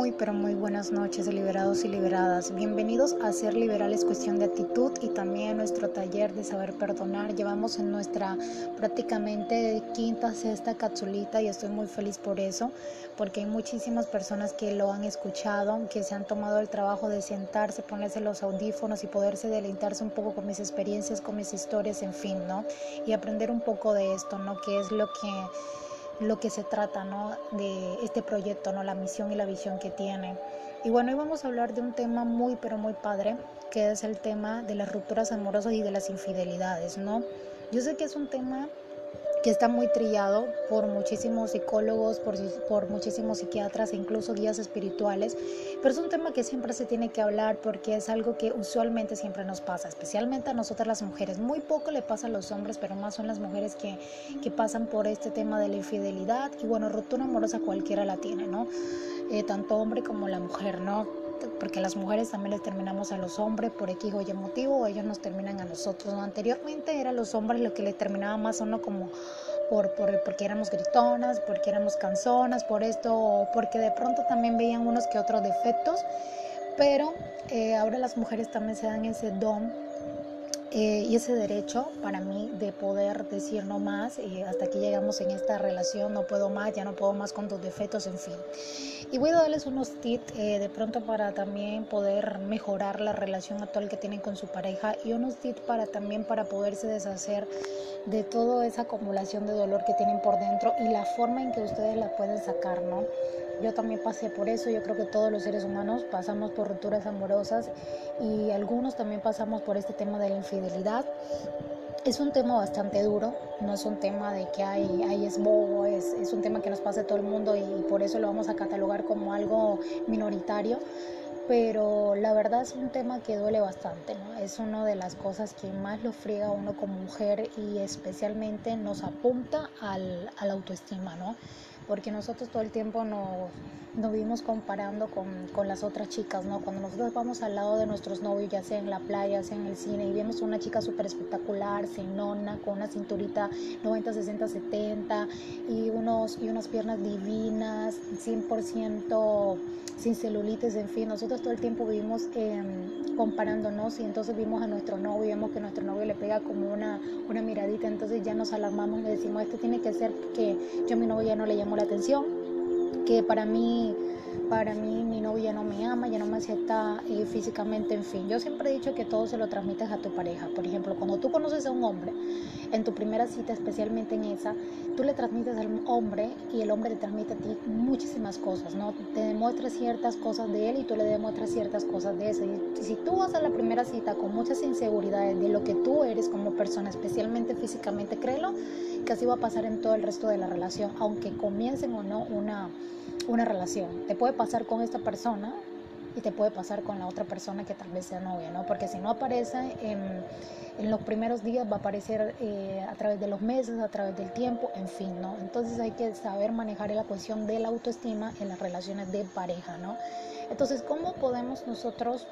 Muy, pero muy buenas noches, liberados y liberadas. Bienvenidos a Ser Liberales Cuestión de Actitud y también a nuestro taller de Saber Perdonar. Llevamos en nuestra prácticamente quinta, sexta capsulita y estoy muy feliz por eso, porque hay muchísimas personas que lo han escuchado, que se han tomado el trabajo de sentarse, ponerse los audífonos y poderse deleitarse un poco con mis experiencias, con mis historias, en fin, ¿no? Y aprender un poco de esto, ¿no? Que es lo que lo que se trata ¿no? de este proyecto, ¿no? la misión y la visión que tiene. Y bueno, hoy vamos a hablar de un tema muy, pero muy padre, que es el tema de las rupturas amorosas y de las infidelidades, ¿no? Yo sé que es un tema que está muy trillado por muchísimos psicólogos, por, por, muchísimos psiquiatras e incluso guías espirituales, pero es un tema que siempre se tiene que hablar porque es algo que usualmente siempre nos pasa, especialmente a nosotras las mujeres. Muy poco le pasa a los hombres, pero más son las mujeres que, que pasan por este tema de la infidelidad y bueno, ruptura amorosa cualquiera la tiene, ¿no? Eh, tanto hombre como la mujer, ¿no? Porque las mujeres también les terminamos a los hombres por X o Y motivo, o ellos nos terminan a nosotros. Anteriormente eran los hombres lo que le terminaba más a uno como por, por, porque éramos gritonas, porque éramos canzonas, por esto, o porque de pronto también veían unos que otros defectos, pero eh, ahora las mujeres también se dan ese don eh, y ese derecho para mí de poder decir no más, y hasta aquí llegamos en esta relación, no puedo más, ya no puedo más con tus defectos, en fin. Y voy a darles unos tips eh, de pronto para también poder mejorar la relación actual que tienen con su pareja y unos tips para también para poderse deshacer de toda esa acumulación de dolor que tienen por dentro y la forma en que ustedes la pueden sacar, ¿no? Yo también pasé por eso, yo creo que todos los seres humanos pasamos por rupturas amorosas y algunos también pasamos por este tema de la infidelidad. Es un tema bastante duro, no es un tema de que hay, hay es bobo, es, es un tema que nos pasa a todo el mundo y por eso lo vamos a catalogar como algo minoritario, pero la verdad es un tema que duele bastante, ¿no? Es una de las cosas que más lo friega a uno como mujer y especialmente nos apunta al, a la autoestima, ¿no? Porque nosotros todo el tiempo nos, nos vivimos comparando con, con, las otras chicas, ¿no? Cuando nosotros vamos al lado de nuestros novios, ya sea en la playa, sea en el cine, y vemos una chica súper espectacular, nona, con una cinturita 90, 60, 70, y, unos, y unas piernas divinas, 100% sin celulitis, en fin, nosotros todo el tiempo vivimos eh, comparándonos y entonces vimos a nuestro novio y vemos que nuestro novio le pega como una, una miradita, entonces ya nos alarmamos y decimos, esto tiene que ser que yo a mi novio ya no le llamo la atención, que para mí para mí mi novia no me ama, ya no me acepta eh, físicamente, en fin. Yo siempre he dicho que todo se lo transmites a tu pareja. Por ejemplo, cuando tú conoces a un hombre, en tu primera cita, especialmente en esa, tú le transmites al hombre y el hombre le transmite a ti muchísimas cosas, ¿no? Te demuestra ciertas cosas de él y tú le demuestras ciertas cosas de ese. Y si tú vas a la primera cita con muchas inseguridades de lo que tú eres como persona, especialmente físicamente, créelo que así va a pasar en todo el resto de la relación, aunque comiencen o no una una relación. Te puede pasar con esta persona y te puede pasar con la otra persona que tal vez sea novia, ¿no? Porque si no aparece en, en los primeros días, va a aparecer eh, a través de los meses, a través del tiempo, en fin, ¿no? Entonces hay que saber manejar la cuestión de la autoestima en las relaciones de pareja, ¿no? Entonces, ¿cómo podemos nosotros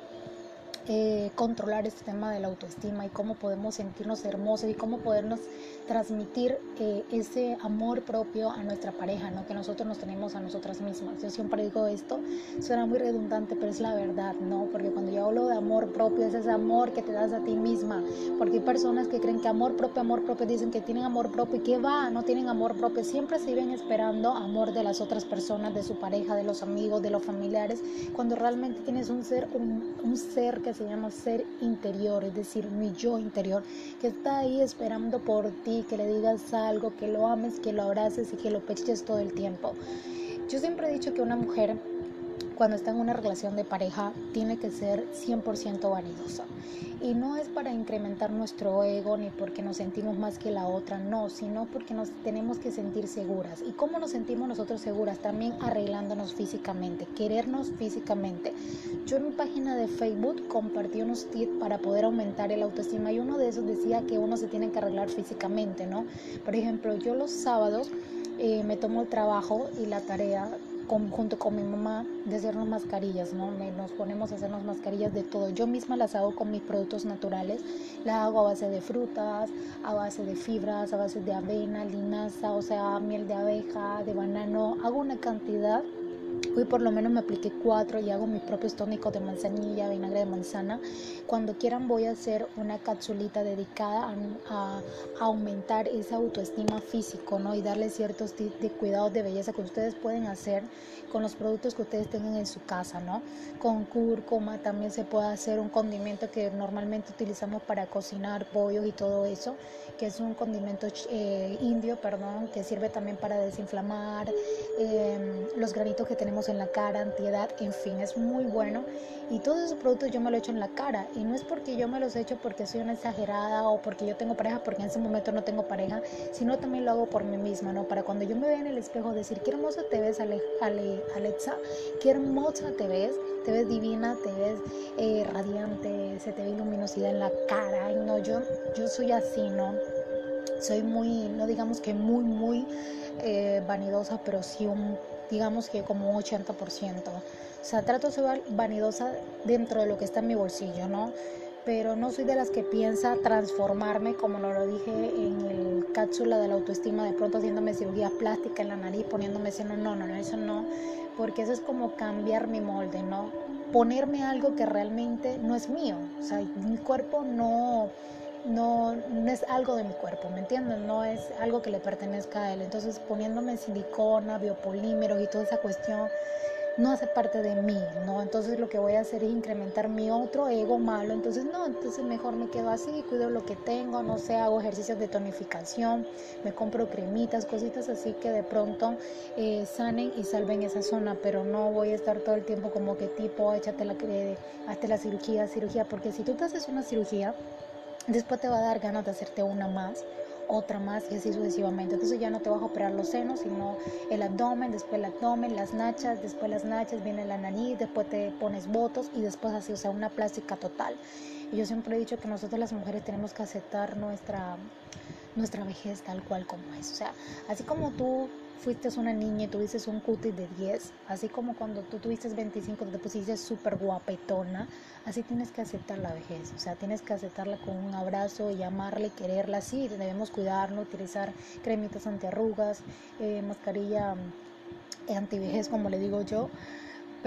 eh, controlar este tema de la autoestima y cómo podemos sentirnos hermosos y cómo podernos transmitir eh, ese amor propio a nuestra pareja, ¿no? que nosotros nos tenemos a nosotras mismas. Yo siempre digo esto, suena muy redundante, pero es la verdad, ¿no? Porque cuando yo hablo de amor propio, es ese amor que te das a ti misma, porque hay personas que creen que amor propio, amor propio, dicen que tienen amor propio y que va, no tienen amor propio, siempre se viven esperando amor de las otras personas, de su pareja, de los amigos, de los familiares, cuando realmente tienes un ser, un, un ser que se llama ser interior, es decir, mi yo interior, que está ahí esperando por ti, que le digas algo, que lo ames, que lo abraces y que lo peches todo el tiempo. Yo siempre he dicho que una mujer cuando está en una relación de pareja tiene que ser 100% vanidosa. Y no es para incrementar nuestro ego ni porque nos sentimos más que la otra, no, sino porque nos tenemos que sentir seguras. ¿Y cómo nos sentimos nosotros seguras? También arreglándonos físicamente, querernos físicamente. Yo en mi página de Facebook compartí unos tips para poder aumentar el autoestima y uno de esos decía que uno se tiene que arreglar físicamente, ¿no? Por ejemplo, yo los sábados eh, me tomo el trabajo y la tarea junto con mi mamá de hacernos mascarillas, ¿no? nos ponemos a hacernos mascarillas de todo. Yo misma las hago con mis productos naturales. Las hago a base de frutas, a base de fibras, a base de avena, linaza, o sea, miel de abeja, de banano. Hago una cantidad Hoy por lo menos me apliqué cuatro y hago mis propios tónicos de manzanilla, vinagre de manzana. Cuando quieran voy a hacer una capsulita dedicada a, aumentar esa autoestima físico, ¿no? Y darle ciertos tips de cuidados de belleza que ustedes pueden hacer con los productos que ustedes tengan en su casa, ¿no? Con cúrcuma también se puede hacer un condimento que normalmente utilizamos para cocinar pollos y todo eso, que es un condimento eh, indio, perdón, que sirve también para desinflamar eh, los granitos que tenemos en la cara, antiedad, en fin, es muy bueno. Y todos esos productos yo me los echo en la cara. Y no es porque yo me los echo porque soy una exagerada o porque yo tengo pareja, porque en ese momento no tengo pareja, sino también lo hago por mí misma, ¿no? Para cuando yo me vea en el espejo decir, qué hermosa te ves, Ale, Alexa, qué hermosa te ves, te ves divina, te ves eh, radiante, se te ve luminosidad en la cara. No, yo, yo soy así, ¿no? Soy muy, no digamos que muy, muy eh, vanidosa, pero sí un digamos que como un 80%. O sea, trato de ser vanidosa dentro de lo que está en mi bolsillo, ¿no? Pero no soy de las que piensa transformarme, como lo dije en el cápsula de la autoestima, de pronto haciéndome cirugía plástica en la nariz, poniéndome seno. No, no, no, eso no, porque eso es como cambiar mi molde, ¿no? Ponerme algo que realmente no es mío. O sea, mi cuerpo no no, no es algo de mi cuerpo, ¿me entienden? No es algo que le pertenezca a él. Entonces poniéndome silicona, biopolímeros y toda esa cuestión no hace parte de mí, ¿no? Entonces lo que voy a hacer es incrementar mi otro ego malo. Entonces no, entonces mejor me quedo así, cuido lo que tengo, no sé, hago ejercicios de tonificación, me compro cremitas, cositas así que de pronto eh, sanen y salven esa zona, pero no voy a estar todo el tiempo como que tipo, échate la, hazte la cirugía, cirugía, porque si tú te haces una cirugía, Después te va a dar ganas de hacerte una más, otra más y así sucesivamente. Entonces ya no te vas a operar los senos, sino el abdomen, después el abdomen, las nachas, después las nachas, viene la nariz, después te pones votos y después así, o sea, una plástica total. Y yo siempre he dicho que nosotros las mujeres tenemos que aceptar nuestra, nuestra vejez tal cual como es. O sea, así como tú fuiste una niña y tuviste un cutis de 10, así como cuando tú tuviste 25 te pusiste súper guapetona, así tienes que aceptar la vejez, o sea, tienes que aceptarla con un abrazo y amarla y quererla así, debemos cuidarnos, utilizar cremitas antiarrugas, eh, mascarilla eh, antivejez como le digo yo,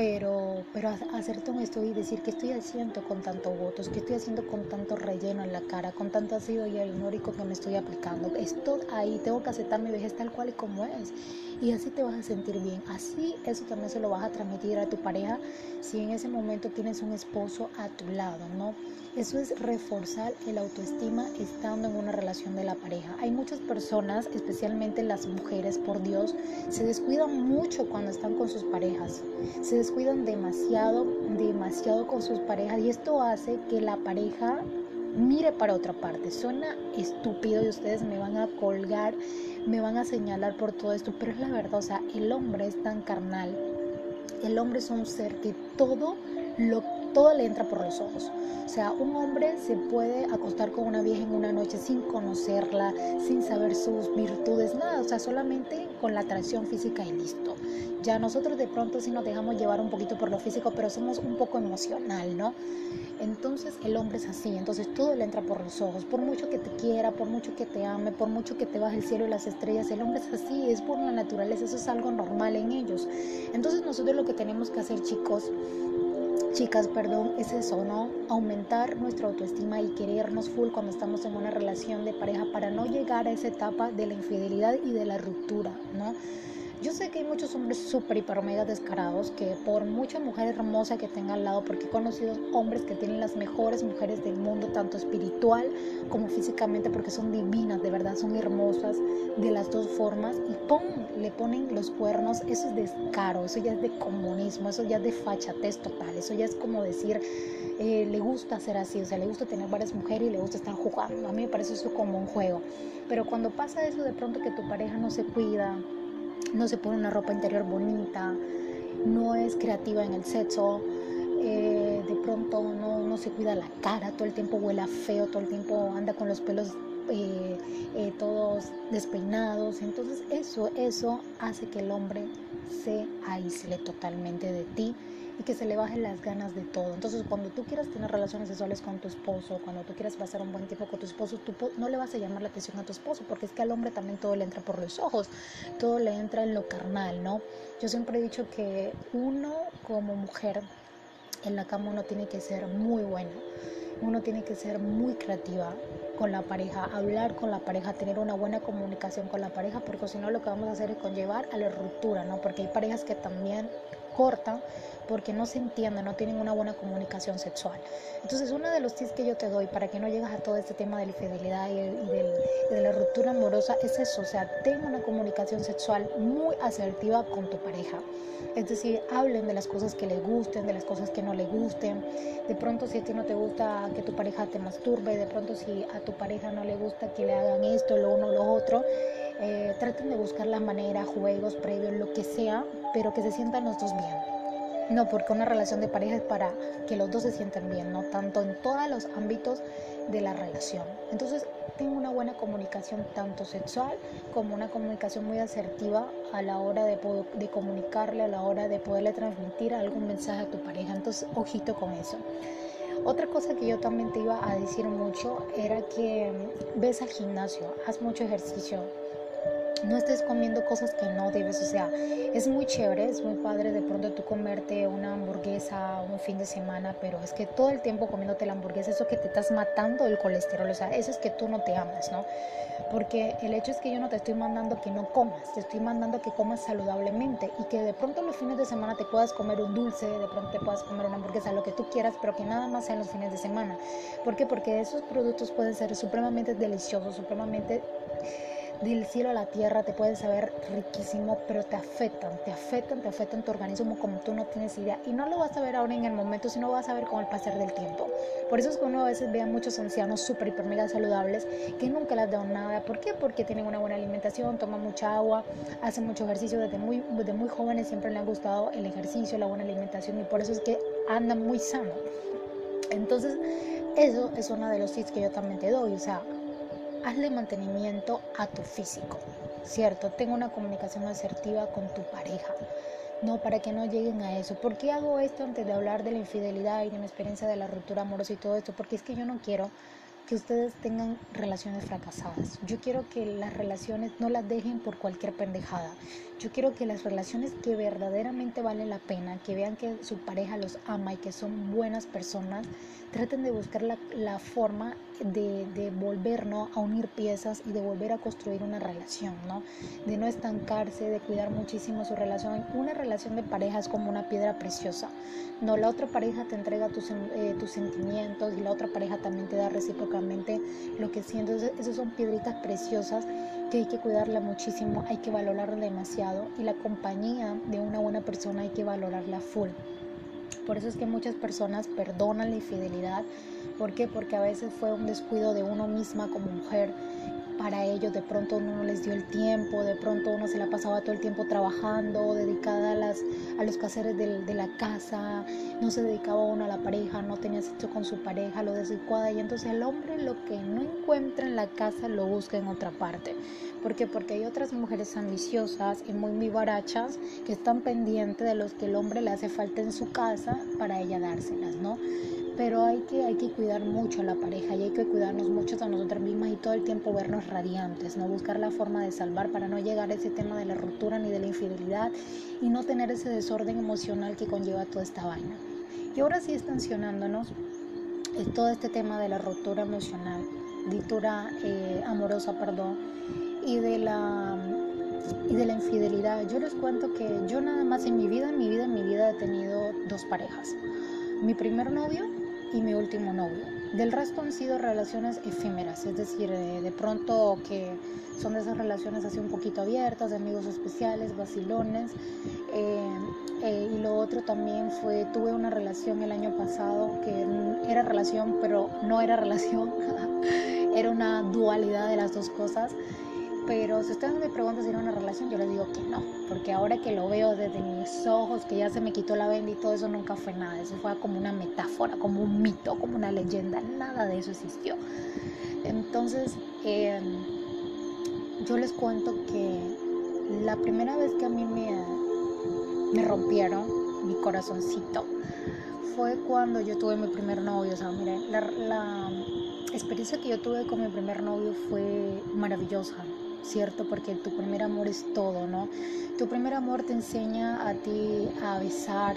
pero, pero hacerte un estudio y decir que estoy haciendo con tanto votos, que estoy haciendo con tanto relleno en la cara, con tanto ácido hialurónico que me estoy aplicando. Esto ahí tengo que aceptar mi vejez tal cual y como es. Y así te vas a sentir bien. Así eso también se lo vas a transmitir a tu pareja si en ese momento tienes un esposo a tu lado, ¿no? Eso es reforzar el autoestima estando en una relación de la pareja. Hay muchas personas, especialmente las mujeres, por Dios, se descuidan mucho cuando están con sus parejas. Se descuidan demasiado, demasiado con sus parejas y esto hace que la pareja mire para otra parte. Suena estúpido y ustedes me van a colgar, me van a señalar por todo esto, pero es la verdad, o sea, el hombre es tan carnal. El hombre es un ser que todo lo todo le entra por los ojos. O sea, un hombre se puede acostar con una vieja en una noche sin conocerla, sin saber sus virtudes, nada, o sea, solamente con la atracción física y listo. Ya nosotros de pronto sí nos dejamos llevar un poquito por lo físico, pero somos un poco emocional, ¿no? Entonces el hombre es así, entonces todo le entra por los ojos, por mucho que te quiera, por mucho que te ame, por mucho que te baje el cielo y las estrellas, el hombre es así, es por la naturaleza, eso es algo normal en ellos. Entonces nosotros lo que tenemos que hacer, chicos, chicas, perdón, es eso, ¿no? Aumentar nuestra autoestima y querernos full cuando estamos en una relación de pareja para no llegar a esa etapa de la infidelidad y de la ruptura, ¿no? Yo sé que hay muchos hombres súper, hiper, mega descarados que por mucha mujer hermosa que tenga al lado, porque he conocido hombres que tienen las mejores mujeres del mundo, tanto espiritual como físicamente, porque son divinas, de verdad, son hermosas de las dos formas, y ¡pum! le ponen los cuernos, eso es descaro, eso ya es de comunismo, eso ya es de fachatez total, eso ya es como decir, eh, le gusta ser así, o sea, le gusta tener varias mujeres y le gusta estar jugando, a mí me parece eso como un juego, pero cuando pasa eso de pronto que tu pareja no se cuida, no se pone una ropa interior bonita, no es creativa en el sexo, eh, de pronto no, se cuida la cara, todo el tiempo huele feo, todo el tiempo anda con los pelos eh, eh, todos despeinados. Entonces eso, eso hace que el hombre se aísle totalmente de ti y que se le bajen las ganas de todo. Entonces, cuando tú quieras tener relaciones sexuales con tu esposo, cuando tú quieras pasar un buen tiempo con tu esposo, tú no le vas a llamar la atención a tu esposo, porque es que al hombre también todo le entra por los ojos, todo le entra en lo carnal, ¿no? Yo siempre he dicho que uno como mujer en la cama uno tiene que ser muy bueno, uno tiene que ser muy creativa con la pareja, hablar con la pareja, tener una buena comunicación con la pareja, porque si no lo que vamos a hacer es conllevar a la ruptura, ¿no? Porque hay parejas que también cortan porque no se entienden, no tienen una buena comunicación sexual. Entonces, uno de los tips que yo te doy para que no llegues a todo este tema de la infidelidad y, de la ruptura amorosa es eso, o sea, ten una comunicación sexual muy asertiva con tu pareja. Es decir, hablen de las cosas que les gusten, de las cosas que no les gusten. De pronto, si a ti no te gusta que tu pareja te masturbe, de pronto si a tu pareja no le gusta que le hagan esto, lo uno, lo otro, eh, traten de buscar la manera, juegos previos, lo que sea, pero que se sientan los dos bien. No, porque una relación de pareja es para que los dos se sientan bien, ¿no? Tanto en todos los ámbitos de la relación. Entonces, tengo una buena comunicación tanto sexual como una comunicación muy asertiva a la hora de, de comunicarle, a la hora de poderle transmitir algún mensaje a tu pareja. Entonces, ojito con eso. Otra cosa que yo también te iba a decir mucho era que ves al gimnasio, haz mucho ejercicio, no estés comiendo cosas que no debes, o sea, es muy chévere, es muy padre de pronto tú comerte una hamburguesa un fin de semana, pero es que todo el tiempo comiéndote la hamburguesa, eso que te estás matando el colesterol, o sea, eso es que tú no te amas, ¿no? Porque el hecho es que yo no te estoy mandando que no comas, te estoy mandando que comas saludablemente y que de pronto los fines de semana te puedas comer un dulce, de pronto te puedas comer una hamburguesa, lo que tú quieras, pero que nada más sea en los fines de semana. ¿Por qué? Porque esos productos pueden ser supremamente deliciosos, supremamente del cielo a la tierra, te pueden saber riquísimo, pero te afectan, te afectan, te afectan tu organismo como tú no tienes idea. Y no lo vas a ver ahora en el momento, sino vas a ver con el pasar del tiempo. Por eso es que uno a veces ve a muchos ancianos súper, hiper, mega saludables que nunca les dan nada. ¿Por qué? Porque tienen una buena alimentación, toman mucha agua, hacen mucho ejercicio. Desde muy, desde muy jóvenes siempre les ha gustado el ejercicio, la buena alimentación y por eso es que andan muy sano. Entonces, eso es uno de los tips que yo también te doy. O sea, hazle mantenimiento a tu físico, ¿cierto? Tengo una comunicación asertiva con tu pareja. No, para que no lleguen a eso. ¿Por qué hago esto antes de hablar de la infidelidad y de mi experiencia de la ruptura amorosa y todo esto? Porque es que yo no quiero que ustedes tengan relaciones fracasadas. Yo quiero que las relaciones no las dejen por cualquier pendejada. Yo quiero que las relaciones que verdaderamente valen la pena, que vean que su pareja los ama y que son buenas personas, traten de buscar la, la forma de, de, volver a unir piezas y de volver a construir una relación, ¿no? de no estancarse, de cuidar muchísimo su relación. Una relación de pareja es como una piedra preciosa. No, la otra pareja te entrega tus, eh, tus sentimientos y la otra pareja también te da recíprocamente lo que sientes. Esas son piedritas preciosas que hay que cuidarla muchísimo, hay que valorarla demasiado y la compañía de una buena persona hay que valorarla full. Por eso es que muchas personas perdonan la infidelidad. ¿Por qué? Porque a veces fue un descuido de uno misma como mujer para ellos, de pronto uno no les dio el tiempo, de pronto uno se la pasaba todo el tiempo trabajando, dedicada a, las, a los quehaceres de, la casa, no se dedicaba uno a la pareja, no tenía sexo con su pareja, lo desadecuada y entonces el hombre lo que no encuentra en la casa lo busca en otra parte. ¿Por qué? Porque hay otras mujeres ambiciosas y muy vivarachas que están pendientes de los que el hombre le hace falta en su casa para ella dárselas, ¿no? Pero hay que, hay que cuidar mucho a la pareja y hay que cuidarnos mucho a nosotras mismas y todo el tiempo vernos radiantes, no buscar la forma de salvar para no llegar a ese tema de la ruptura ni de la infidelidad y no tener ese desorden emocional que conlleva toda esta vaina. Y ahora sí sancionándonos es todo este tema de la ruptura emocional, ruptura eh, amorosa, perdón, y de la y de la infidelidad. Yo les cuento que yo nada más en mi vida, en mi vida, en mi vida he tenido dos parejas. Mi primer novio y mi último novio. Del resto han sido relaciones efímeras, es decir, de, pronto que son de esas relaciones así un poquito abiertas, de amigos especiales, vacilones. Eh, eh, y lo otro también fue, tuve una relación el año pasado que era relación, pero no era relación, era una dualidad de las dos cosas. Pero si ustedes me preguntan si era una relación, yo les digo que no, porque ahora que lo veo desde mis ojos, que ya se me quitó la venda y todo eso nunca fue nada, eso fue como una metáfora, como un mito, como una leyenda, nada de eso existió. Entonces, em, yo les cuento que la primera vez que a mí me, me rompieron mi corazoncito, fue cuando yo tuve mi primer novio. O sea, miren, la, la experiencia que yo tuve con mi primer novio fue maravillosa, ¿cierto? Porque tu primer amor es todo, ¿no? Tu primer amor te enseña a ti a besar,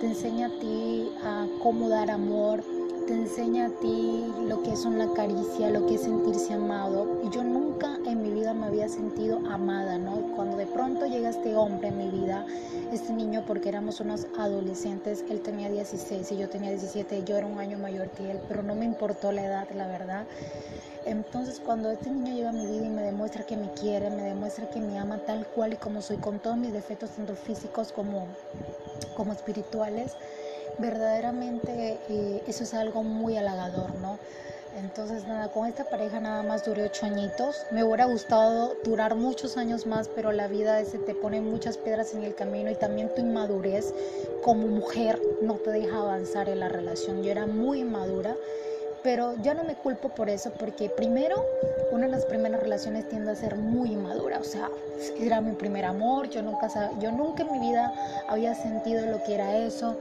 te enseña a ti a cómo dar amor, te enseña a ti lo que es una caricia, lo que es sentirse amado. Y yo nunca en mi vida me había sentido amada, ¿no? Pronto llega este hombre en mi vida, este niño, porque éramos unos adolescentes, él tenía 16 y yo tenía 17, yo era un año mayor que él, pero no me importó la edad, la verdad. Entonces cuando este niño llega a mi vida y me demuestra que me quiere, me demuestra que me ama tal cual y como soy, con todos mis defectos, tanto físicos como, como espirituales, verdaderamente eh, eso es algo muy halagador, ¿no? Entonces, nada, con esta pareja nada más duré ocho añitos. Me hubiera gustado durar muchos años más, pero la vida ese te pone muchas piedras en el camino y también tu inmadurez como mujer no te deja avanzar en la relación. Yo era muy inmadura pero ya no me culpo por eso, porque primero, una de las primeras relaciones tiende a ser muy madura, o sea, era mi primer amor, yo nunca, yo nunca en mi vida había sentido lo que era eso,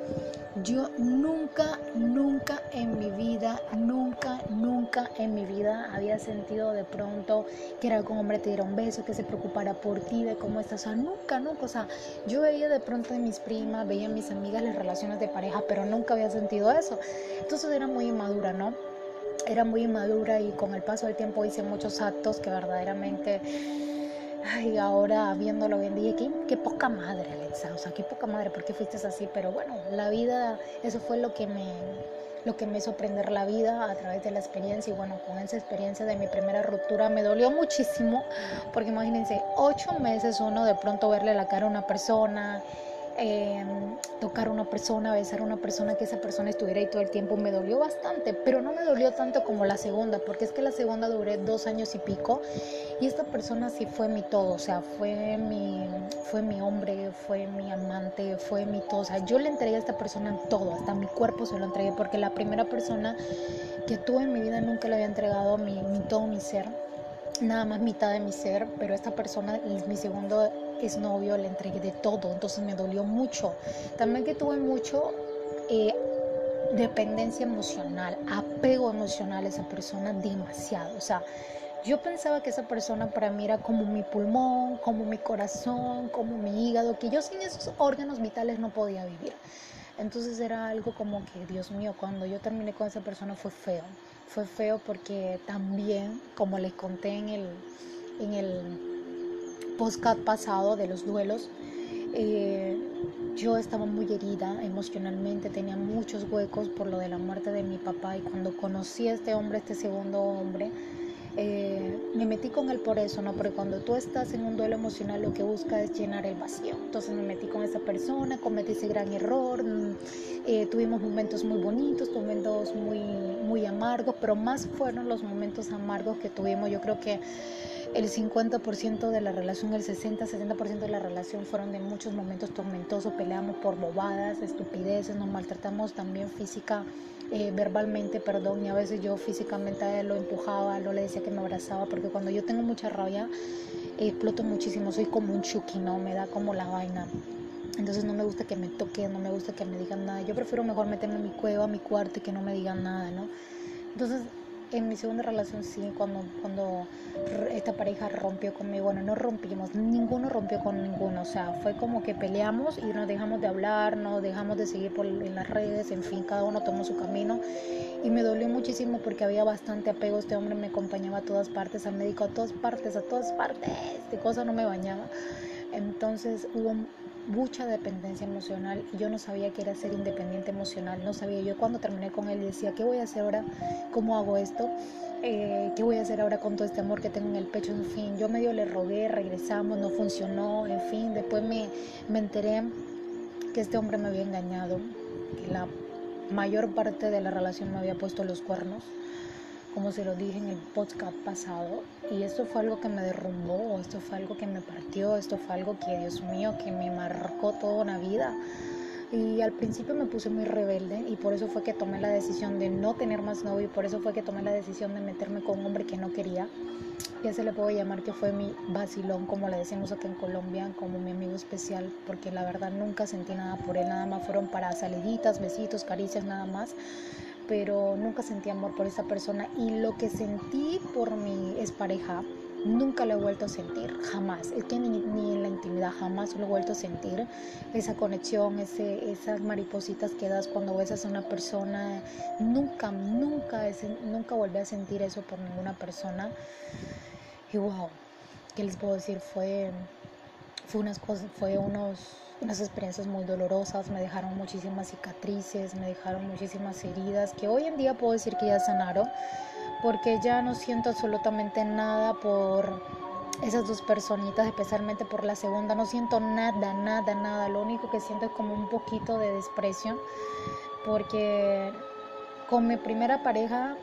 yo nunca, nunca en mi vida, nunca, nunca en mi vida había sentido de pronto que era un hombre te diera un beso, que se preocupara por ti, de cómo estás, o sea, nunca, nunca, o sea, yo veía de pronto de mis primas, veía a mis amigas las relaciones de pareja, pero nunca había sentido eso, entonces era muy inmadura, ¿no? Era muy inmadura y con el paso del tiempo hice muchos actos que verdaderamente, ay, ahora viéndolo bien dije, qué, qué poca madre, Alexa, o sea, qué poca madre, ¿por qué fuiste así? Pero bueno, la vida, eso fue lo que me, lo que me hizo aprender la vida a través de la experiencia y bueno, con esa experiencia de mi primera ruptura me dolió muchísimo porque imagínense, ocho meses uno de pronto verle la cara a una persona, eh, tocar a una persona, besar a una persona, que esa persona estuviera ahí todo el tiempo, me dolió bastante, pero no me dolió tanto como la segunda, porque es que la segunda duré dos años y pico y esta persona sí fue mi todo, o sea, fue mi, fue mi hombre, fue mi amante, fue mi todo, o sea, yo le entregué a esta persona todo, hasta mi cuerpo se lo entregué, porque la primera persona que tuve en mi vida nunca le había entregado mi, mi todo mi ser nada más mitad de mi ser, pero esta persona, mi segundo exnovio, le entregué de todo, entonces me dolió mucho. También que tuve mucho eh, dependencia emocional, apego emocional a esa persona demasiado, o sea, yo pensaba que esa persona para mí era como mi pulmón, como mi corazón, como mi hígado, que yo sin esos órganos vitales no podía vivir. Entonces era algo como que, Dios mío, cuando yo terminé con esa persona fue feo fue feo porque también, como les conté en el, en el podcast pasado de los duelos, eh, yo estaba muy herida emocionalmente, tenía muchos huecos por lo de la muerte de mi papá y cuando conocí a este hombre, este segundo hombre, eh, me metí con él por eso, ¿no? Porque cuando tú estás en un duelo emocional lo que busca es llenar el vacío. Entonces me metí con esa persona, cometí ese gran error, mm, eh, tuvimos momentos muy bonitos, momentos muy, muy amargos, pero más fueron los momentos amargos que tuvimos. Yo creo que el 50% de la relación, el 60-70% de la relación fueron de muchos momentos tormentosos, peleamos por bobadas, estupideces, nos maltratamos también física eh, verbalmente, perdón, y a veces yo físicamente a él lo empujaba, no le decía que me abrazaba, porque cuando yo tengo mucha rabia, exploto muchísimo, soy como un chuki, ¿no? Me da como la vaina. Entonces no me gusta que me toquen, no me gusta que me digan nada. Yo prefiero mejor meterme en mi cueva, mi cuarto y que no me digan nada, ¿no? Entonces en mi segunda relación sí, cuando, cuando esta pareja rompió conmigo, bueno, no rompimos, ninguno rompió con ninguno, o sea, fue como que peleamos y nos dejamos de hablar, nos dejamos de seguir por, en las redes, en fin, cada uno tomó su camino. Y me dolió muchísimo porque había bastante apego, este hombre me acompañaba a todas partes, al médico a todas partes, a todas partes, de cosas no me bañaba, entonces hubo mucha dependencia emocional y yo no sabía qué era ser independiente emocional, no sabía. Yo cuando terminé con él decía, ¿qué voy a hacer ahora? ¿Cómo hago esto? Eh, ¿Qué voy a hacer ahora con todo este amor que tengo en el pecho? En fin, yo medio le rogué, regresamos, no funcionó, en fin, después me, me enteré que este hombre me había engañado, que la mayor parte de la relación me había puesto los cuernos como se lo dije en el podcast pasado, y esto fue algo que me derrumbó, esto fue algo que me partió, esto fue algo que, Dios mío, que me marcó toda una vida. Y al principio me puse muy rebelde y por eso fue que tomé la decisión de no tener más novio y por eso fue que tomé la decisión de meterme con un hombre que no quería. Ya se le puedo llamar que fue mi vacilón, como le decimos acá en Colombia, como mi amigo especial, porque la verdad nunca sentí nada por él, nada más fueron para saliditas, besitos, caricias, nada más pero nunca sentí amor por esa persona y lo que sentí por mi expareja nunca lo he vuelto a sentir, jamás. Es que ni, en la intimidad jamás lo he vuelto a sentir. Esa conexión, ese, esas maripositas que das cuando besas a una persona, nunca, nunca, nunca volví a sentir eso por ninguna persona. Y wow, ¿qué les puedo decir? Fue, fue unas cosas, fue unos unas experiencias muy dolorosas, me dejaron muchísimas cicatrices, me dejaron muchísimas heridas que hoy en día puedo decir que ya sanaron porque ya no siento absolutamente nada por esas dos personitas, especialmente por la segunda, no siento nada, nada, nada, lo único que siento es como un poquito de desprecio, porque con mi primera pareja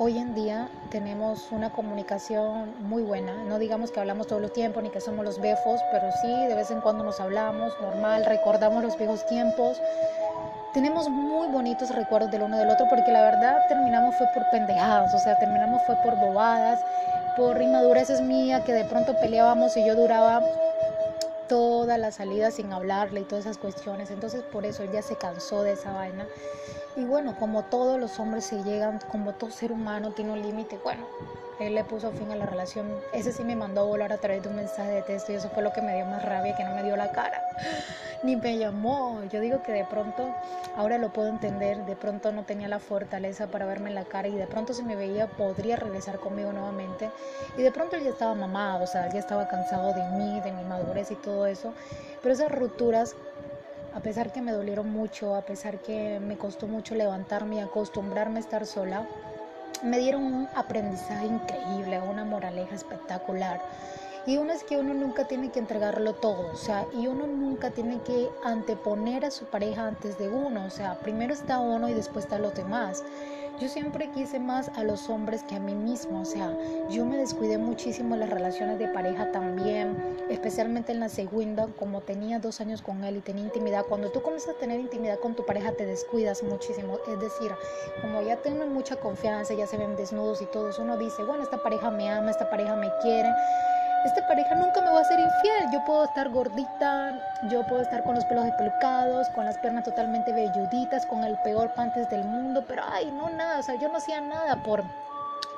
hoy en día tenemos una comunicación muy buena, no digamos que hablamos todo el tiempo ni que somos los befos, pero sí, de vez en cuando nos hablamos, normal, recordamos los viejos tiempos, tenemos muy bonitos recuerdos del uno del otro porque la verdad terminamos fue por pendejadas, o sea, terminamos fue por bobadas, por inmadureces mía que de pronto peleábamos y yo duraba toda la salida sin hablarle y todas esas cuestiones. Entonces por eso él ya se cansó de esa vaina. Y bueno, como todos los hombres se llegan, como todo ser humano tiene un límite, bueno, él le puso fin a la relación. Ese sí me mandó a volar a través de un mensaje de texto y eso fue lo que me dio más rabia, que no me dio la cara, ni me llamó. Yo digo que de pronto, ahora lo puedo entender, de pronto no tenía la fortaleza para verme en la cara y de pronto si me veía podría regresar conmigo nuevamente. Y de pronto él ya estaba mamado, o sea, ya estaba cansado de mí, de mi madurez y todo eso. Pero esas rupturas a pesar que me dolieron mucho, a pesar que me costó mucho levantarme y acostumbrarme a estar sola, me dieron un aprendizaje increíble, una moraleja espectacular. Y uno es que uno nunca tiene que entregarlo todo, o sea, y uno nunca tiene que anteponer a su pareja antes de uno, o sea, primero está uno y después está los demás. Yo siempre quise más a los hombres que a mí mismo, o sea, yo me descuidé muchísimo en las relaciones de pareja también, especialmente en la segunda, como tenía dos años con él y tenía intimidad. Cuando tú comienzas a tener intimidad con tu pareja, te descuidas muchísimo. Es decir, como ya tienen mucha confianza, ya se ven desnudos y todo, uno dice, bueno, esta pareja me ama, esta pareja me quiere esta pareja nunca me va a ser infiel. Yo puedo estar gordita, yo puedo estar con los pelos despelucados, con las piernas totalmente velluditas, con el peor panties del mundo, pero ay, no nada, o sea, yo no hacía nada por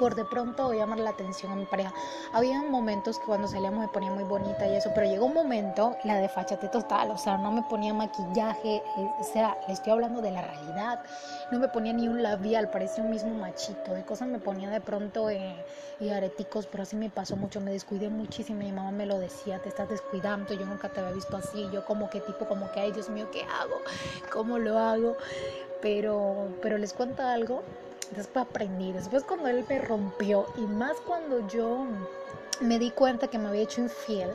por de pronto llamar la atención a mi pareja. Había momentos que cuando salíamos me ponía muy bonita y eso, pero llegó un momento, la de fachate total, o sea, no me ponía maquillaje, eh, o sea, le estoy hablando de la realidad, no me ponía ni un labial, parecía un mismo machito, de cosas me ponía de pronto eh, y areticos, pero así me pasó mucho, me descuidé muchísimo, mi mamá me lo decía, te estás descuidando, yo nunca te había visto así, yo como que tipo, como que, ay Dios mío, ¿qué hago? ¿Cómo lo hago? Pero, pero les cuento algo, después aprendí, después cuando él me rompió y más cuando yo me di cuenta que me había hecho infiel,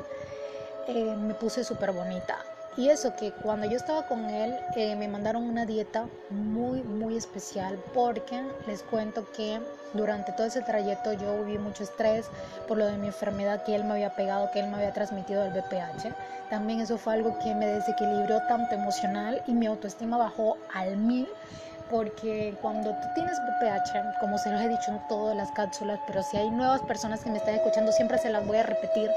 eh, me puse súper bonita. Y eso que cuando yo estaba con él eh, me mandaron una dieta muy muy especial porque les cuento que durante todo ese trayecto yo viví mucho estrés por lo de mi enfermedad que él me había pegado, que él me había transmitido el BPH. También eso fue algo que me desequilibró tanto emocional y mi autoestima bajó al mil porque cuando tú tienes BPH, como se los he dicho en todas las cápsulas, pero si hay nuevas personas que me están escuchando, siempre se las voy a repetir,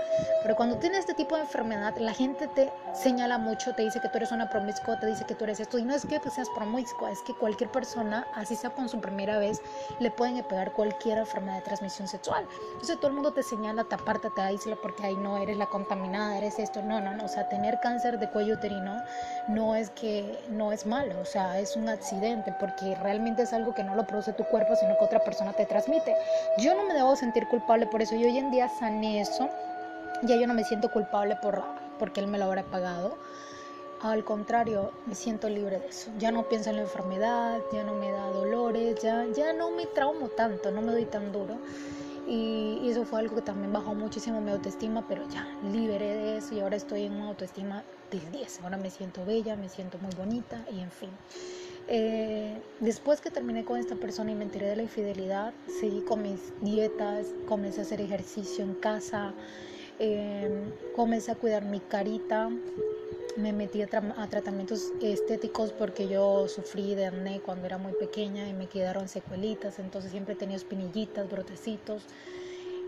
pero cuando tienes este tipo de enfermedad, la gente te señala mucho, te dice que tú eres una promiscua, te dice que tú eres esto, y no es que pues, seas promiscua, es que cualquier persona, así sea con su primera vez, le pueden pegar cualquier enfermedad de transmisión sexual. Entonces todo el mundo te señala, te aparta, te aísla porque ahí no eres la contaminada, eres esto, no, no, no, o sea, tener cáncer de cuello uterino no es que no es malo, o sea, es un accidente porque realmente es algo que no lo produce tu cuerpo, sino que otra persona te transmite. Yo no me debo sentir culpable por eso, yo hoy en día sané eso, ya yo no me siento culpable por, porque él me lo habrá pagado. Al contrario, me siento libre de eso. Ya no pienso en la enfermedad, ya no me da dolores, ya, ya no me traumo tanto, no me doy tan duro. Y, y eso fue algo que también bajó muchísimo mi autoestima, pero ya liberé de eso y ahora estoy en una autoestima del 10. Ahora me siento bella, me siento muy bonita y en fin. Eh, después que terminé con esta persona y me enteré de la infidelidad, seguí con mis dietas, comencé a hacer ejercicio en casa, eh, comencé a cuidar mi carita me metí a, tratamientos estéticos porque yo sufrí de acné cuando era muy pequeña y me quedaron secuelitas, entonces siempre tenía espinillitas, brotecitos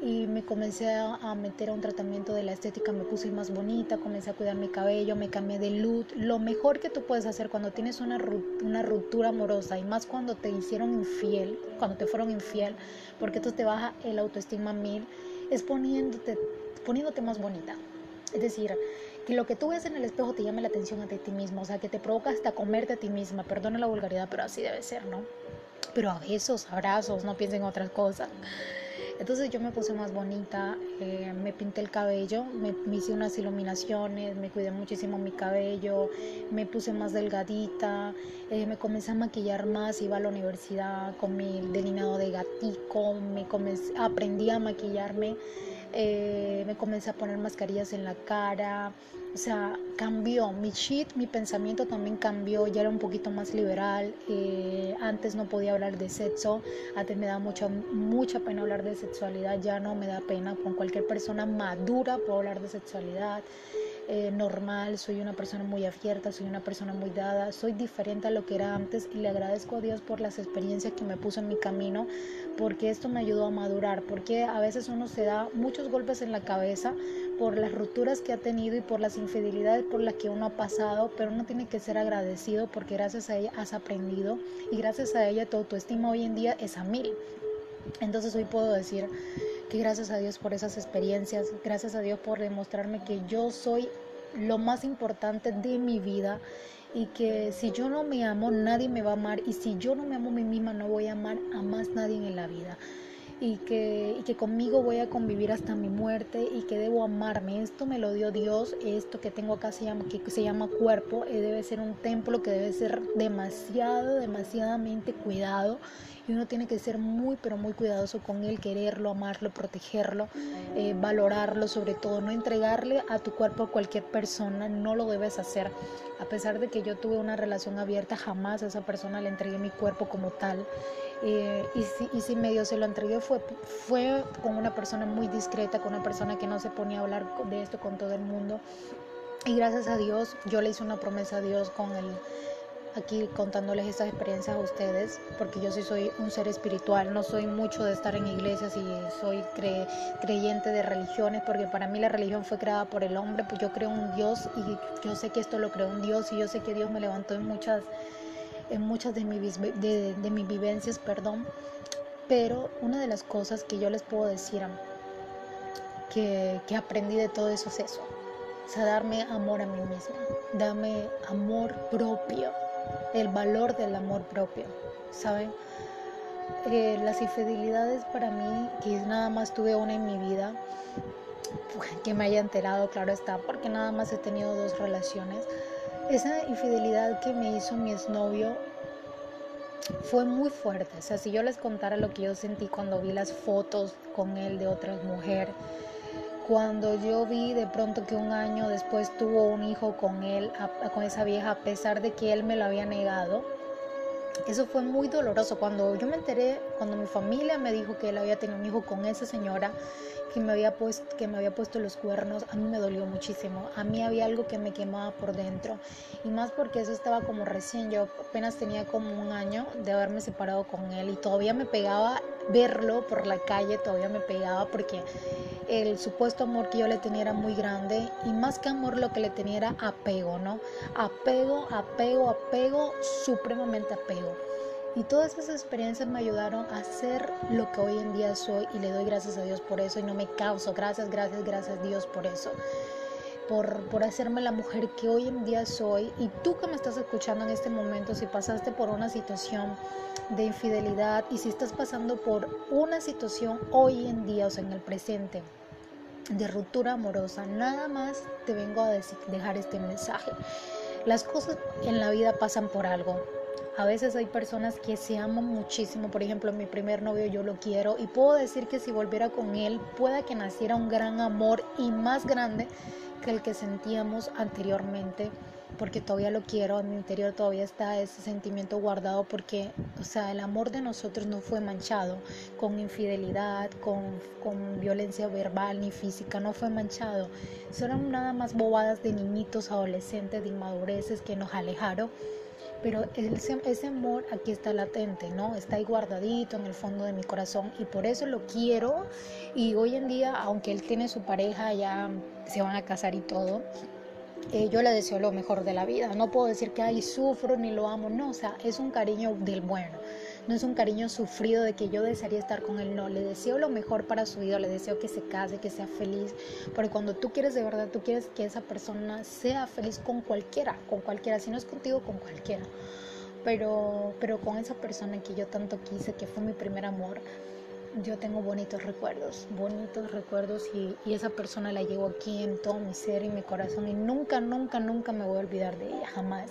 y me comencé a, meter a un tratamiento de la estética, me puse más bonita, comencé a cuidar mi cabello, me cambié de look. Lo mejor que tú puedes hacer cuando tienes una, una ruptura amorosa y más cuando te hicieron infiel, cuando te fueron infiel, porque esto te baja el autoestima mil, es poniéndote, poniéndote más bonita. Es decir, que lo que tú ves en el espejo te llame la atención a ti mismo, o sea, que te provoca hasta comerte a ti misma, perdona la vulgaridad, pero así debe ser, ¿no? Pero a besos, abrazos, no piensen en otras cosas. Entonces yo me puse más bonita, eh, me pinté el cabello, me, hice unas iluminaciones, me cuidé muchísimo mi cabello, me puse más delgadita, eh, me comencé a maquillar más, iba a la universidad con mi delineado de gatico, me comencé, aprendí a maquillarme, eh, me comencé a poner mascarillas en la cara, o sea, cambió mi shit, mi pensamiento también cambió, ya era un poquito más liberal. Eh, antes no podía hablar de sexo, antes me da mucha, mucha pena hablar de sexualidad, ya no me da pena. Con cualquier persona madura puedo hablar de sexualidad. Eh, normal, soy una persona muy abierta, soy una persona muy dada, soy diferente a lo que era antes y le agradezco a Dios por las experiencias que me puso en mi camino, porque esto me ayudó a madurar, porque a veces uno se da muchos golpes en la cabeza por las rupturas que ha tenido y por las infidelidades por las que uno ha pasado, pero uno tiene que ser agradecido porque gracias a ella has aprendido y gracias a ella tu autoestima hoy en día es a mil. Entonces hoy puedo decir que gracias a Dios por esas experiencias, gracias a Dios por demostrarme que yo soy lo más importante de mi vida y que si yo no me amo, nadie me va a amar y si yo no me amo a mí misma, no voy a amar a más nadie en la vida. Y que, y que conmigo voy a convivir hasta mi muerte y que debo amarme. Esto me lo dio Dios, esto que tengo acá se llama, que se llama cuerpo, eh, debe ser un templo que debe ser demasiado, demasiadamente cuidado y uno tiene que ser muy, pero muy cuidadoso con él, quererlo, amarlo, protegerlo, eh, valorarlo, sobre todo, no entregarle a tu cuerpo a cualquier persona, no lo debes hacer. A pesar de que yo tuve una relación abierta, jamás a esa persona le entregué mi cuerpo como tal. Eh, y, si, y si medio se lo entregué fue, fue con una persona muy discreta, con una persona que no se ponía a hablar de esto con todo el mundo. Y gracias a Dios, yo le hice una promesa a Dios con el aquí contándoles estas experiencias a ustedes, porque yo sí soy un ser espiritual, no soy mucho de estar en iglesias y soy creyente de religiones, porque para mí la religión fue creada por el hombre, pues yo creo un Dios y yo sé que esto lo creó un Dios y yo sé que Dios me levantó en muchas, en muchas de, mis, de, de mis vivencias, perdón, pero una de las cosas que yo les puedo decir que, que aprendí de todo eso es eso, o sea, darme amor a mí misma, darme amor propio el valor del amor propio, ¿saben? Eh, las infidelidades para mí, que nada más tuve una en mi vida, que me haya enterado, claro está, porque nada más he tenido dos relaciones. Esa infidelidad que me hizo mi exnovio fue muy fuerte. O sea, si yo les contara lo que yo sentí cuando vi las fotos con él de otra mujer, cuando yo vi de pronto que un año después tuvo un hijo con él, con esa vieja, a pesar de que él me lo había negado, eso fue muy doloroso. Cuando yo me enteré, cuando mi familia me dijo que él había tenido un hijo con esa señora, que me había puesto, los cuernos, a mí me dolió muchísimo. A mí había algo que me quemaba por dentro. Y más porque eso estaba como recién, yo apenas tenía como un año de haberme separado con él y todavía me pegaba verlo por la calle, todavía me pegaba porque el supuesto amor que yo le tenía era muy grande y más que amor lo que le tenía era apego, ¿no? Apego, apego, apego, supremamente apego. Y todas esas experiencias me ayudaron a ser lo que hoy en día soy y le doy gracias a Dios por eso y no me causo. Gracias, gracias, gracias Dios por eso. Por, por, hacerme la mujer que hoy en día soy. Y tú que me estás escuchando en este momento, si pasaste por una situación de infidelidad y si estás pasando por una situación hoy en día, o sea, en el presente, de ruptura amorosa, nada más te vengo a dejar este mensaje. Las cosas en la vida pasan por algo. A veces hay personas que se aman muchísimo, por ejemplo, mi primer novio yo lo quiero y puedo decir que si volviera con él pueda que naciera un gran amor y más grande que el que sentíamos anteriormente porque todavía lo quiero, en mi interior todavía está ese sentimiento guardado porque, o sea, el amor de nosotros no fue manchado con infidelidad, con, con violencia verbal ni física, no fue manchado. Son nada más bobadas de niñitos, adolescentes, de inmadureces que nos alejaron pero ese, ese, amor aquí está latente, ¿no? Está ahí guardadito en el fondo de mi corazón y por eso lo quiero y hoy en día, aunque él tiene su pareja, ya se van a casar y todo, eh, yo le deseo lo mejor de la vida. No puedo decir que ay sufro ni lo amo, no, o sea, es un cariño del bueno. No es un cariño sufrido de que yo desearía estar con él, no, le deseo lo mejor para su vida, le deseo que se case, que sea feliz, porque cuando tú quieres de verdad, tú quieres que esa persona sea feliz con cualquiera, con cualquiera, si no es contigo, con cualquiera. Pero, pero con esa persona que yo tanto quise, que fue mi primer amor, yo tengo bonitos recuerdos, bonitos recuerdos y, y, esa persona la llevo aquí en todo mi ser y mi corazón y nunca, nunca, nunca me voy a olvidar de ella, jamás.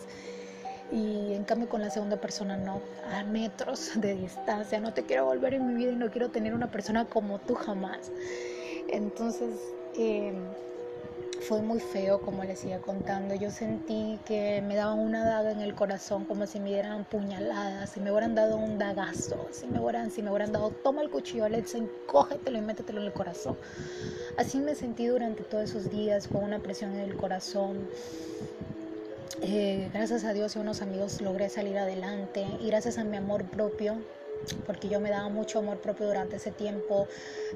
Y en cambio con la segunda persona no, a metros de distancia, no te quiero volver en mi vida y no quiero tener una persona como tú jamás. Entonces, eh, fue muy feo, como les iba contando. Yo sentí que me daban una daga en el corazón, como si me dieran puñaladas, si me hubieran dado un dagazo, si me hubieran, si me hubieran dado, toma el cuchillo, Alexa, encógetelo y métetelo en el corazón. Así me sentí durante todos esos días, con una presión en el corazón. Eh, gracias a Dios y unos amigos logré salir adelante. Y gracias a mi amor propio porque yo me daba mucho amor propio durante ese tiempo,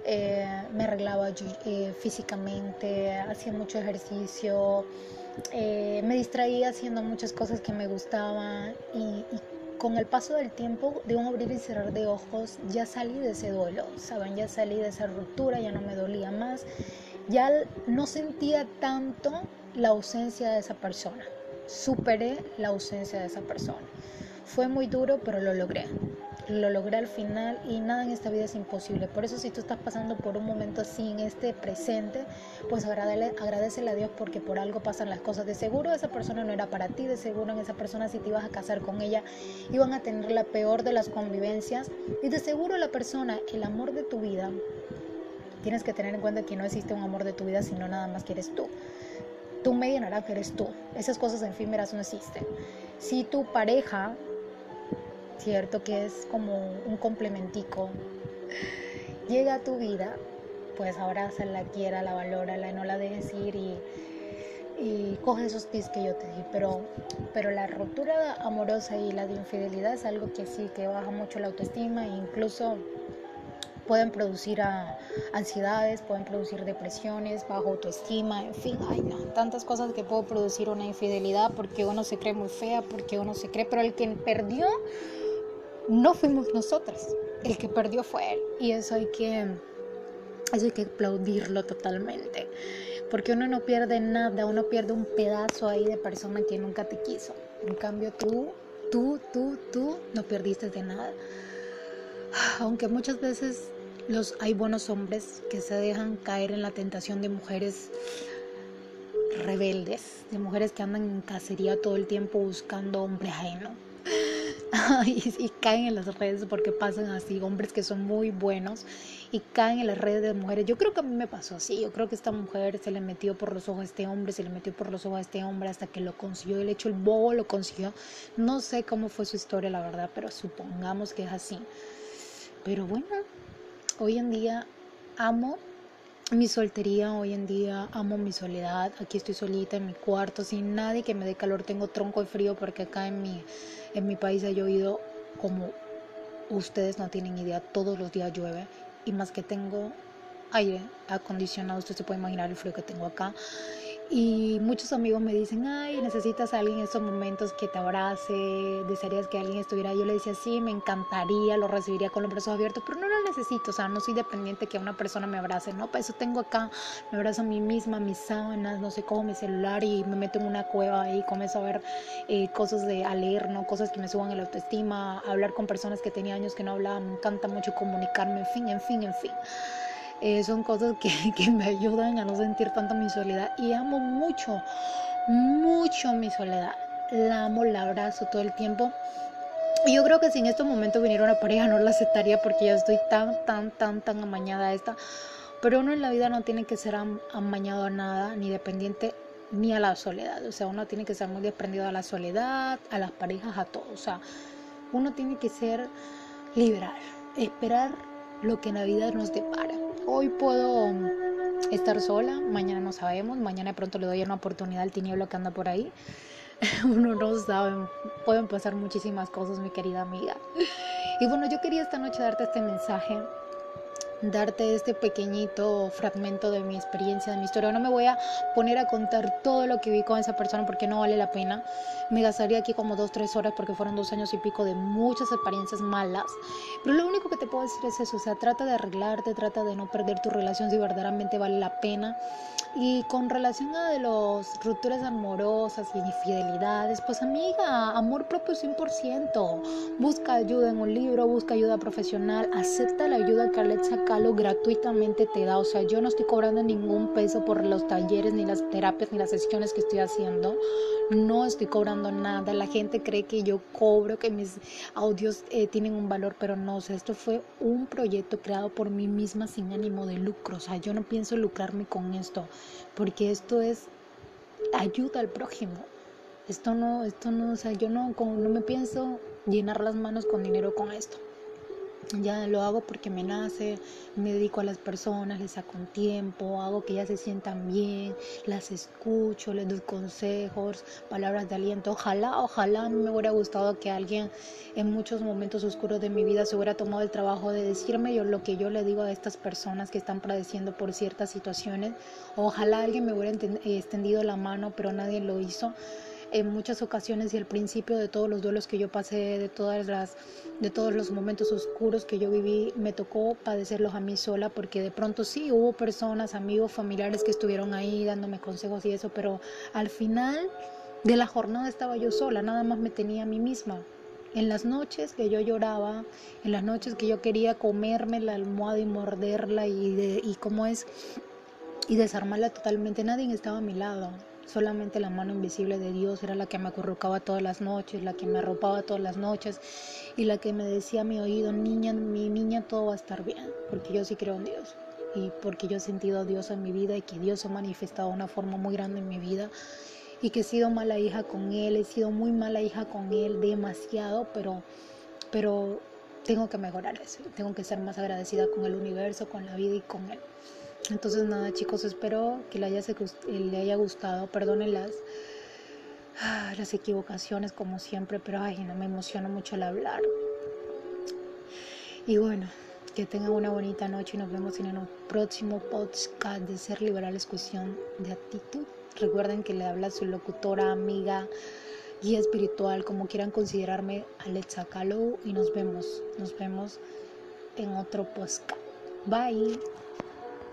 eh, me arreglaba eh, físicamente, hacía mucho ejercicio, eh, me distraía haciendo muchas cosas que me gustaban y, con el paso del tiempo, de un abrir y cerrar de ojos, ya salí de ese duelo, ¿saben? Ya salí de esa ruptura, ya no me dolía más, ya no sentía tanto la ausencia de esa persona, superé la ausencia de esa persona. Fue muy duro, pero lo logré lo logré al final y nada en esta vida es imposible. Por eso si tú estás pasando por un momento así en este presente, pues agradecele a Dios porque por algo pasan las cosas. De seguro esa persona no era para ti, de seguro en esa persona si te ibas a casar con ella iban a tener la peor de las convivencias y de seguro la persona, el amor de tu vida, tienes que tener en cuenta que no existe un amor de tu vida sino nada más que eres tú. Tu media naranja eres tú. Esas cosas efímeras no existen. Si tu pareja ¿cierto? Que es como un complementico. Llega a tu vida, pues la quiera, la valora, la no la dejes ir y, y coge esos tips que yo te di. Pero, pero la ruptura amorosa y la de infidelidad es algo que sí, que baja mucho la autoestima e incluso pueden producir ansiedades, pueden producir depresiones, bajo autoestima, en fin, hay tantas cosas que puede producir una infidelidad porque uno se cree muy fea, porque uno se cree, pero el que perdió no fuimos nosotras, el que perdió fue él. Y eso hay que, eso hay que aplaudirlo totalmente, porque uno no pierde nada, uno pierde un pedazo ahí de persona que nunca te quiso, en cambio tú, tú, tú, tú no perdiste de nada, aunque muchas veces los, hay buenos hombres que se dejan caer en la tentación de mujeres rebeldes, de mujeres que andan en cacería todo el tiempo buscando hombre ajeno y, caen en las redes porque pasan así, hombres que son muy buenos y caen en las redes de mujeres. Yo creo que a mí me pasó así, yo creo que esta mujer se le metió por los ojos a este hombre, se le metió por los ojos a este hombre hasta que lo consiguió, el hecho el bobo lo consiguió. No sé cómo fue su historia, la verdad, pero supongamos que es así. Pero bueno, hoy en día amo mi soltería hoy en día, amo mi soledad, aquí estoy solita en mi cuarto, sin nadie que me dé calor, tengo tronco de frío porque acá en mi, en mi país ha llovido como ustedes no tienen idea, todos los días llueve y más que tengo aire acondicionado, usted se puede imaginar el frío que tengo acá y muchos amigos me dicen, ay, necesitas a alguien en estos momentos que te abrace, desearías que alguien estuviera. Yo le decía, sí, me encantaría, lo recibiría con los brazos abiertos, pero no lo necesito, o sea, no soy dependiente que una persona me abrace, ¿no? Para eso tengo acá, me abrazo a mí misma, mis sábanas, no sé, cojo mi celular y me meto en una cueva y comienzo a ver eh, cosas de, a leer, ¿no? Cosas que me suban el autoestima, hablar con personas que tenía años que no hablaba, me encanta mucho comunicarme, en fin, en fin, en fin. Eh, son cosas que, que me ayudan a no sentir tanto mi soledad y amo mucho, mucho mi soledad. La amo, la abrazo todo el tiempo. Y yo creo que si en estos momentos viniera una pareja no la aceptaría porque ya estoy tan, tan, tan, tan amañada a esta. Pero uno en la vida no tiene que ser amañado a nada ni dependiente ni a la soledad. O sea, uno tiene que ser muy desprendido a la soledad, a las parejas, a todo. O sea, uno tiene que ser liberal, esperar lo que Navidad nos depara. Hoy puedo estar sola, mañana no sabemos, mañana de pronto le doy una oportunidad al tinieblo que anda por ahí. Uno no sabe, pueden pasar muchísimas cosas, mi querida amiga. Y bueno, yo quería esta noche darte este mensaje darte este pequeñito fragmento de mi experiencia, de mi historia. No me voy a poner a contar todo lo que vi con esa persona porque no vale la pena. Me gastaría aquí como dos, tres horas porque fueron dos años y pico de muchas experiencias malas. Pero lo único que te puedo decir es eso, o sea, trata de arreglarte, trata de no perder tu relación si verdaderamente vale la pena. Y con relación a de los rupturas amorosas y infidelidades, pues amiga, amor propio 100%. Busca ayuda en un libro, busca ayuda profesional, acepta la ayuda que Alexa Calo gratuitamente te da. O sea, yo no estoy cobrando ningún peso por los talleres, ni las terapias, ni las sesiones que estoy haciendo. No estoy cobrando nada. La gente cree que yo cobro, que mis audios eh, tienen un valor, pero no. O sea, esto fue un proyecto creado por mí misma sin ánimo de lucro. O sea, yo no pienso lucrarme con esto porque esto es ayuda al prójimo. Esto no, esto no, o sea, yo no, no me pienso llenar las manos con dinero con esto ya lo hago porque me nace, me dedico a las personas, les saco un tiempo, hago que ellas se sientan bien, las escucho, les doy consejos, palabras de aliento. Ojalá, ojalá me hubiera gustado que alguien en muchos momentos oscuros de mi vida se hubiera tomado el trabajo de decirme lo que yo le digo a estas personas que están padeciendo por ciertas situaciones. Ojalá alguien me hubiera extendido la mano, pero nadie lo hizo en muchas ocasiones y al principio de todos los duelos que yo pasé, de todas las de todos los momentos oscuros que yo viví, me tocó padecerlos a mí sola porque de pronto sí hubo personas, amigos, familiares que estuvieron ahí dándome consejos y eso, pero al final de la jornada estaba yo sola, nada más me tenía a mí misma. En las noches que yo lloraba, en las noches que yo quería comerme la almohada y morderla y, de, y cómo es y desarmarla totalmente, nadie estaba a mi lado. Solamente la mano invisible de Dios era la que me acurrucaba todas las noches, la que me arropaba todas las noches y la que me decía a mi oído, niña, mi niña, todo va a estar bien, porque yo sí creo en Dios y porque yo he sentido a Dios en mi vida y que Dios se ha manifestado de una forma muy grande en mi vida y que he sido mala hija con Él, he sido muy mala hija con Él, demasiado, pero, pero tengo que mejorar eso, tengo que ser más agradecida con el universo, con la vida y con Él. Entonces nada chicos, espero que le haya, le haya gustado, perdonen las, ah, las equivocaciones como siempre, pero ay, no me emociona mucho al hablar. Y bueno, que tengan una bonita noche y nos vemos en el próximo podcast de Ser Liberal es cuestión de actitud. Recuerden que le habla su locutora, amiga, guía espiritual, como quieran considerarme, Alexa Calou y nos vemos, nos vemos en otro podcast. Bye.